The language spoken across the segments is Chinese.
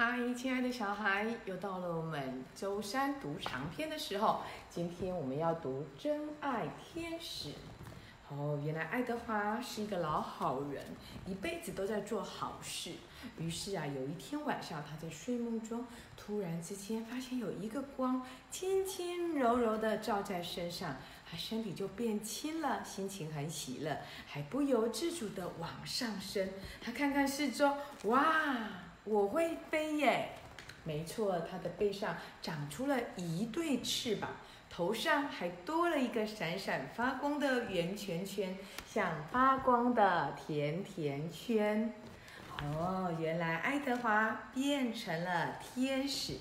嗨，亲爱的小孩，又到了我们周三读长篇的时候。今天我们要读《真爱天使》。哦，原来爱德华是一个老好人，一辈子都在做好事。于是啊，有一天晚上，他在睡梦中，突然之间发现有一个光轻轻柔柔的照在身上，他身体就变轻了，心情很喜乐，还不由自主的往上升。他看看四周，哇！会飞耶！没错，它的背上长出了一对翅膀，头上还多了一个闪闪发光的圆圈圈，像发光的甜甜圈。哦，原来爱德华变成了天使，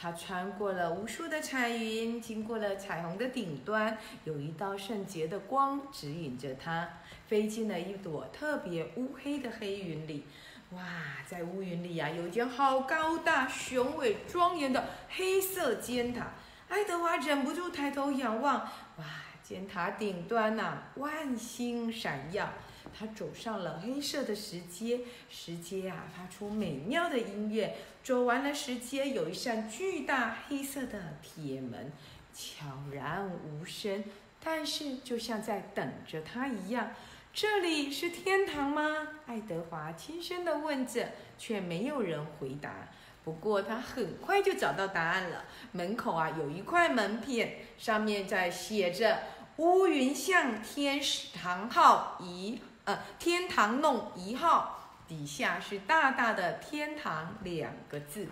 他穿过了无数的彩云，经过了彩虹的顶端，有一道圣洁的光指引着他，飞进了一朵特别乌黑的黑云里。哇，在乌云里呀，有一间好高大、雄伟、庄严的黑色尖塔。爱德华忍不住抬头仰望，哇，尖塔顶端呐，万星闪耀。他走上了黑色的石阶，石阶啊，发出美妙的音乐。走完了石阶，有一扇巨大黑色的铁门，悄然无声，但是就像在等着他一样。这里是天堂吗？爱德华轻声地问着，却没有人回答。不过他很快就找到答案了。门口啊有一块门片，上面在写着“乌云巷天使堂号一呃天堂弄一号”，底下是大大的“天堂”两个字。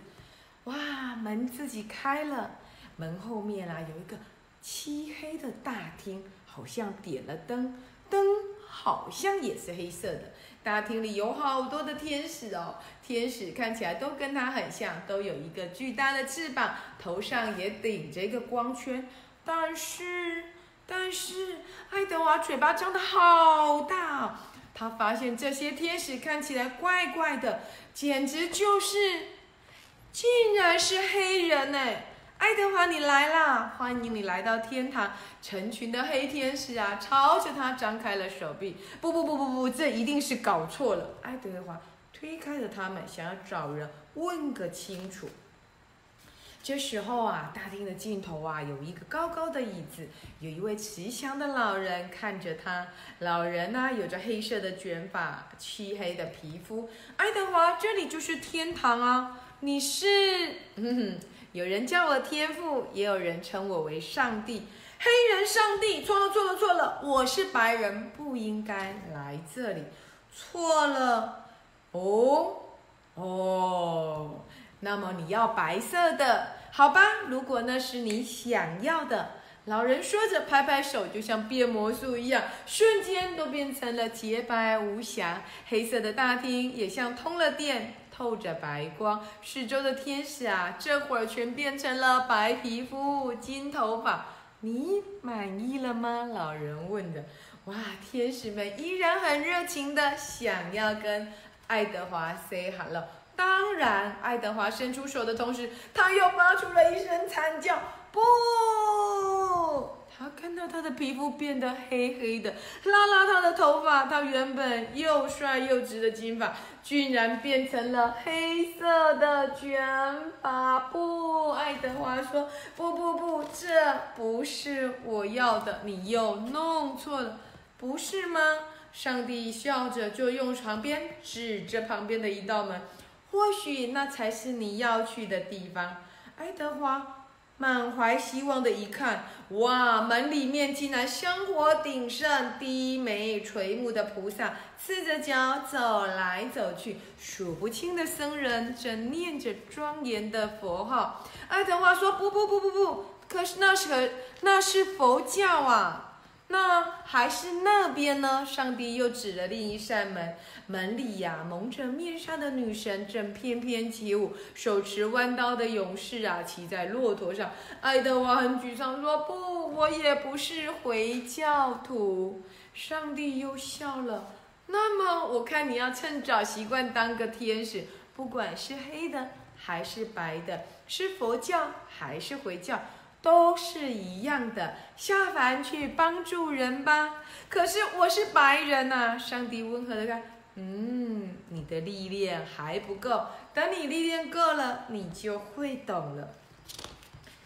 哇，门自己开了，门后面啊有一个漆黑的大厅，好像点了灯，灯。好像也是黑色的。大厅里有好多的天使哦，天使看起来都跟它很像，都有一个巨大的翅膀，头上也顶着一个光圈。但是，但是，爱德华嘴巴张得好大，他发现这些天使看起来怪怪的，简直就是，竟然是黑人呢。爱德华，你来啦！欢迎你来到天堂。成群的黑天使啊，朝着他张开了手臂。不不不不不，这一定是搞错了。爱德华推开了他们，想要找人问个清楚。这时候啊，大厅的尽头啊，有一个高高的椅子，有一位慈祥的老人看着他。老人呢，有着黑色的卷发，漆黑的皮肤。爱德华，这里就是天堂啊！你是？嗯哼。有人叫我天父，也有人称我为上帝。黑人上帝，错了错了错了，我是白人，不应该来这里。错了，哦哦，那么你要白色的，好吧？如果那是你想要的，老人说着，拍拍手，就像变魔术一样，瞬间都变成了洁白无瑕。黑色的大厅也像通了电。透着白光，四周的天使啊，这会儿全变成了白皮肤、金头发。你满意了吗？老人问着。哇，天使们依然很热情的想要跟爱德华 say hello。当然，爱德华伸出手的同时，他又发出了一声惨叫。不。他看到他的皮肤变得黑黑的，拉拉他的头发，他原本又帅又直的金发，居然变成了黑色的卷发。不，爱德华说：“不不不，这不是我要的，你又弄错了，不是吗？”上帝笑着，就用床边指着旁边的一道门，或许那才是你要去的地方，爱德华。满怀希望的一看，哇！门里面竟然香火鼎盛、低眉垂目的菩萨，赤着脚走来走去，数不清的僧人正念着庄严的佛号。爱德华说：“不不不不不，可是那是那是佛教啊。”那还是那边呢？上帝又指了另一扇门，门里呀，蒙着面纱的女神正翩翩起舞，手持弯刀的勇士啊，骑在骆驼上。爱德华很沮丧，说：“不，我也不是回教徒。”上帝又笑了。那么，我看你要趁早习惯当个天使，不管是黑的还是白的，是佛教还是回教。都是一样的，下凡去帮助人吧。可是我是白人呐，上帝温和的看，嗯，你的历练还不够，等你历练够了，你就会懂了。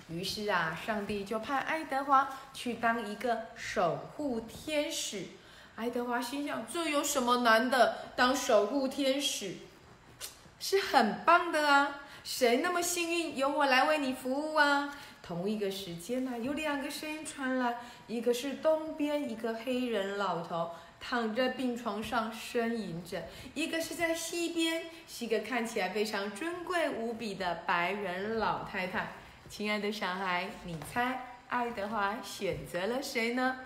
于是啊，上帝就派爱德华去当一个守护天使。爱德华心想：这有什么难的？当守护天使 是很棒的啊！谁那么幸运，由我来为你服务啊？同一个时间呢，有两个声音传来，一个是东边一个黑人老头躺在病床上呻吟着，一个是在西边是一个看起来非常尊贵无比的白人老太太。亲爱的小孩，你猜爱德华选择了谁呢？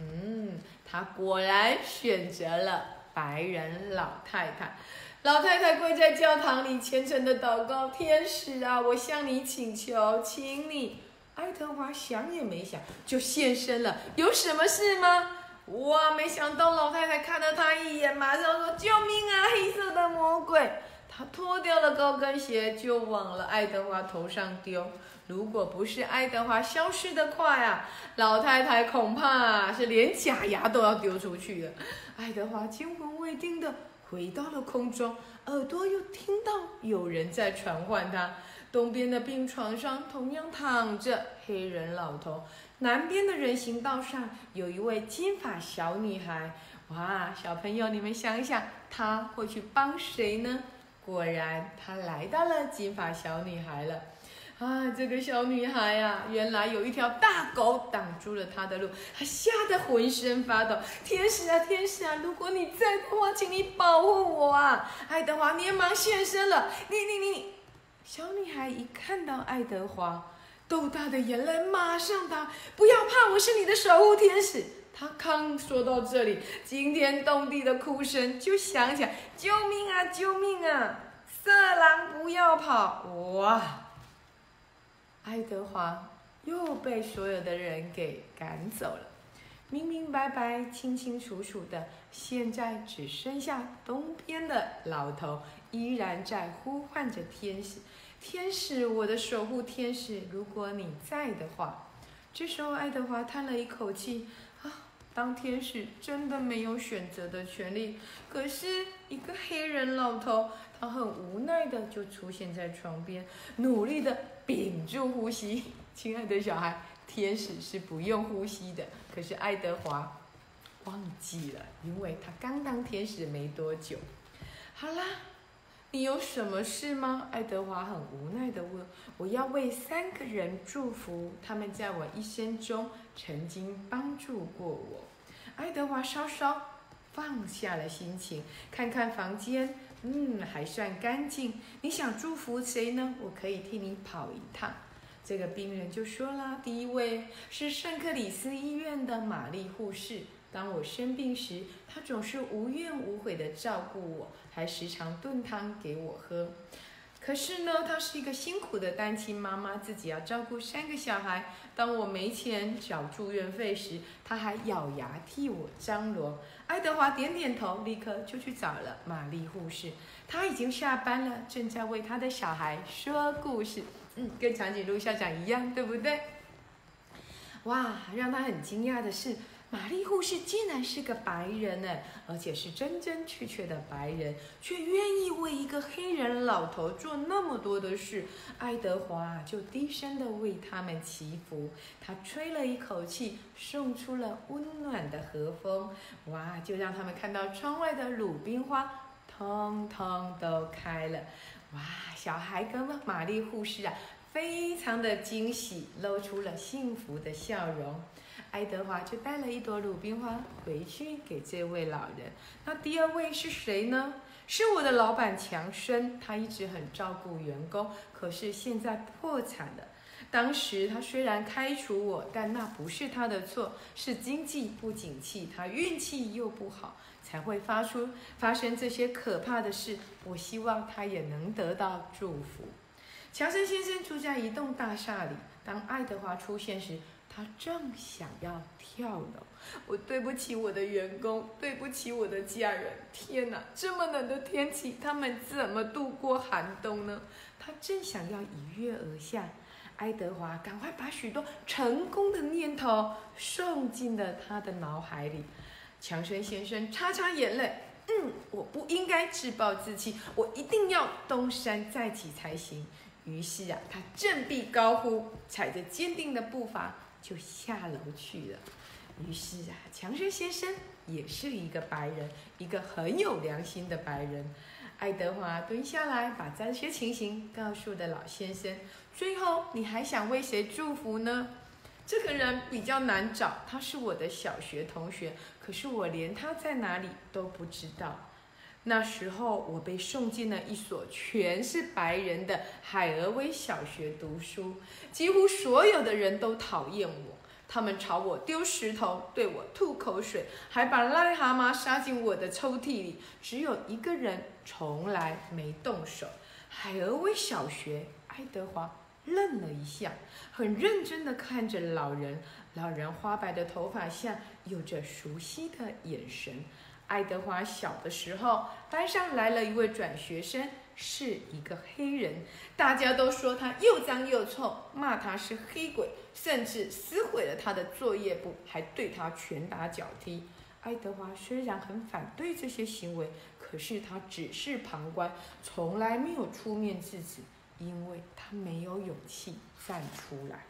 嗯，他果然选择了白人老太太。老太太跪在教堂里虔诚的祷告：“天使啊，我向你请求，请你。”爱德华想也没想就现身了，有什么事吗？哇！没想到老太太看了他一眼，马上说：“救命啊！黑色的魔鬼！”他脱掉了高跟鞋，就往了爱德华头上丢。如果不是爱德华消失的快啊，老太太恐怕是连假牙都要丢出去了。爱德华惊魂未定的回到了空中，耳朵又听到有人在传唤他。东边的病床上同样躺着黑人老头，南边的人行道上有一位金发小女孩。哇，小朋友，你们想想，他会去帮谁呢？果然，他来到了金发小女孩了。啊，这个小女孩呀，原来有一条大狗挡住了她的路，她吓得浑身发抖。天使啊，天使啊，如果你在的话，请你保护我啊！爱德华连忙现身了。你你你。小女孩一看到爱德华，豆大的眼泪马上打，不要怕，我是你的守护天使。他刚说到这里，惊天动地的哭声就响起来：“救命啊，救命啊！色狼不要跑！”哇，爱德华又被所有的人给赶走了，明明白白、清清楚楚的，现在只剩下东边的老头依然在呼唤着天使。天使，我的守护天使，如果你在的话，这时候爱德华叹了一口气，啊，当天使真的没有选择的权利。可是，一个黑人老头，他很无奈的就出现在床边，努力的屏住呼吸。亲爱的小孩，天使是不用呼吸的，可是爱德华忘记了，因为他刚当天使没多久。好啦。你有什么事吗？爱德华很无奈地问。我要为三个人祝福，他们在我一生中曾经帮助过我。爱德华稍稍放下了心情，看看房间，嗯，还算干净。你想祝福谁呢？我可以替你跑一趟。这个病人就说了：第一位是圣克里斯医院的玛丽护士。当我生病时，她总是无怨无悔地照顾我，还时常炖汤给我喝。可是呢，她是一个辛苦的单亲妈妈，自己要照顾三个小孩。当我没钱缴住院费时，她还咬牙替我张罗。爱德华点点头，立刻就去找了玛丽护士。她已经下班了，正在为她的小孩说故事。嗯，跟长颈鹿校长一样，对不对？哇，让他很惊讶的是。玛丽护士竟然是个白人呢，而且是真真切切的白人，却愿意为一个黑人老头做那么多的事。爱德华就低声的为他们祈福，他吹了一口气，送出了温暖的和风，哇，就让他们看到窗外的鲁冰花通通都开了。哇，小孩跟玛丽护士啊，非常的惊喜，露出了幸福的笑容。爱德华就带了一朵鲁冰花回去给这位老人。那第二位是谁呢？是我的老板强生，他一直很照顾员工，可是现在破产了。当时他虽然开除我，但那不是他的错，是经济不景气，他运气又不好，才会发出发生这些可怕的事。我希望他也能得到祝福。强生先生住在一栋大厦里，当爱德华出现时。他正想要跳楼，我对不起我的员工，对不起我的家人。天哪，这么冷的天气，他们怎么度过寒冬呢？他正想要一跃而下，爱德华赶快把许多成功的念头送进了他的脑海里。强生先生擦擦眼泪，嗯，我不应该自暴自弃，我一定要东山再起才行。于是啊，他振臂高呼，踩着坚定的步伐就下楼去了。于是啊，强生先生也是一个白人，一个很有良心的白人。爱德华蹲下来，把这些情形告诉的老先生。最后，你还想为谁祝福呢？这个人比较难找，他是我的小学同学，可是我连他在哪里都不知道。那时候，我被送进了一所全是白人的海俄威小学读书，几乎所有的人都讨厌我。他们朝我丢石头，对我吐口水，还把癞蛤蟆杀进我的抽屉里。只有一个人从来没动手。海俄威小学，爱德华愣了一下，很认真地看着老人。老人花白的头发下有着熟悉的眼神。爱德华小的时候，班上来了一位转学生。是一个黑人，大家都说他又脏又臭，骂他是黑鬼，甚至撕毁了他的作业簿，还对他拳打脚踢。爱德华虽然很反对这些行为，可是他只是旁观，从来没有出面制止，因为他没有勇气站出来。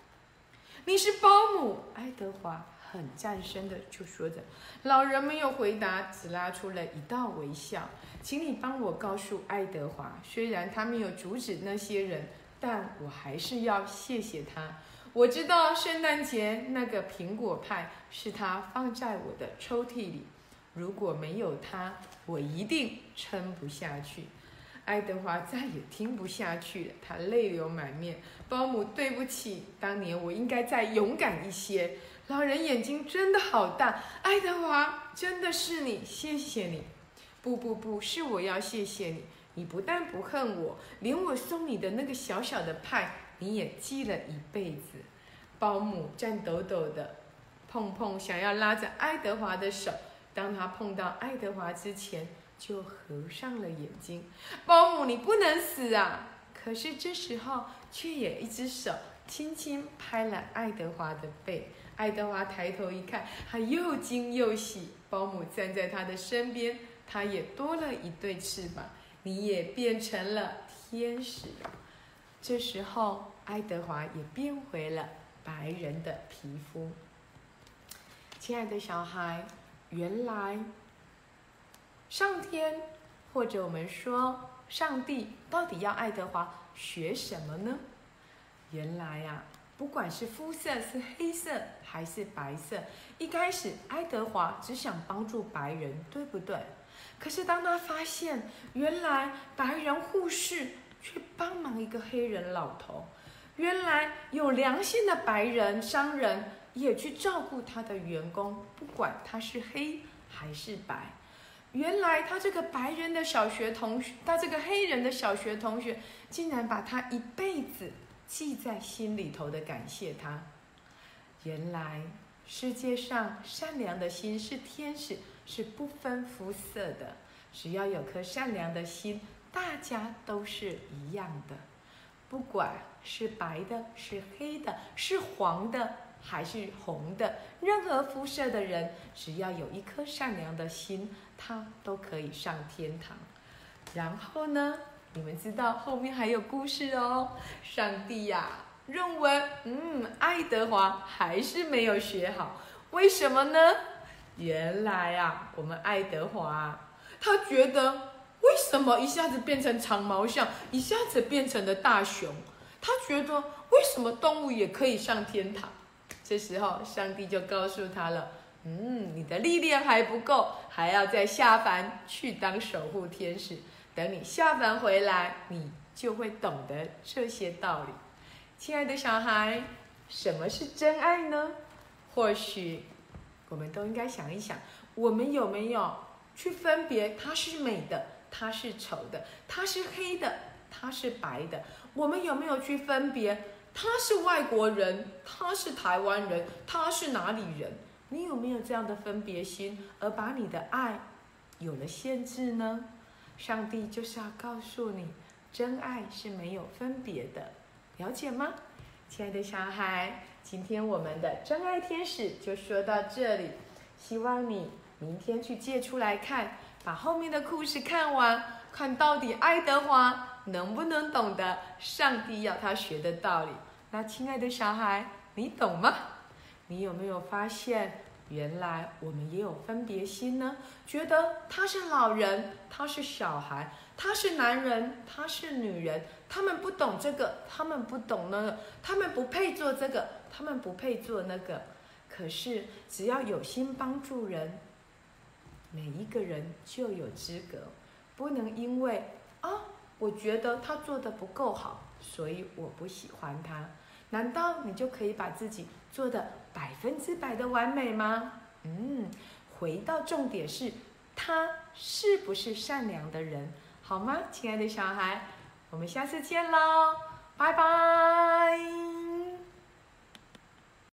你是保姆，爱德华。很战声的就说着，老人没有回答，只拉出了一道微笑。请你帮我告诉爱德华，虽然他没有阻止那些人，但我还是要谢谢他。我知道圣诞节那个苹果派是他放在我的抽屉里，如果没有他，我一定撑不下去。爱德华再也听不下去了，他泪流满面。保姆，对不起，当年我应该再勇敢一些。老人眼睛真的好大，爱德华，真的是你，谢谢你。不不不是我要谢谢你，你不但不恨我，连我送你的那个小小的派，你也记了一辈子。保姆颤抖抖的，碰碰想要拉着爱德华的手，当他碰到爱德华之前，就合上了眼睛。保姆，你不能死啊！可是这时候，却有一只手轻轻拍了爱德华的背。爱德华抬头一看，他又惊又喜。保姆站在他的身边，他也多了一对翅膀，你也变成了天使。这时候，爱德华也变回了白人的皮肤。亲爱的小孩，原来上天，或者我们说上帝，到底要爱德华学什么呢？原来呀。不管是肤色是黑色还是白色，一开始爱德华只想帮助白人，对不对？可是当他发现原来白人护士却帮忙一个黑人老头，原来有良心的白人商人也去照顾他的员工，不管他是黑还是白，原来他这个白人的小学同学，他这个黑人的小学同学，竟然把他一辈子。记在心里头的感谢他。原来世界上善良的心是天使，是不分肤色的。只要有颗善良的心，大家都是一样的。不管是白的，是黑的，是黄的，还是红的，任何肤色的人，只要有一颗善良的心，他都可以上天堂。然后呢？你们知道后面还有故事哦。上帝呀，认为，嗯，爱德华还是没有学好，为什么呢？原来啊，我们爱德华他觉得，为什么一下子变成长毛象，一下子变成了大熊？他觉得，为什么动物也可以上天堂？这时候，上帝就告诉他了，嗯，你的历练还不够，还要再下凡去当守护天使。等你下凡回来，你就会懂得这些道理。亲爱的小孩，什么是真爱呢？或许我们都应该想一想，我们有没有去分别它是美的，它是丑的，它是黑的，它是白的？我们有没有去分别他是外国人，他是台湾人，他是哪里人？你有没有这样的分别心，而把你的爱有了限制呢？上帝就是要告诉你，真爱是没有分别的，了解吗，亲爱的小孩？今天我们的真爱天使就说到这里，希望你明天去借出来看，把后面的故事看完，看到底爱德华能不能懂得上帝要他学的道理。那亲爱的小孩，你懂吗？你有没有发现，原来我们也有分别心呢？觉得他是老人，他是小孩，他是男人，他是女人，他们不懂这个，他们不懂那个，他们不配做这个，他们不配做那个。可是只要有心帮助人，每一个人就有资格，不能因为啊，我觉得他做的不够好，所以我不喜欢他。难道你就可以把自己做的百分之百的完美吗？嗯，回到重点是，他是不是善良的人，好吗，亲爱的小孩？我们下次见喽，拜拜。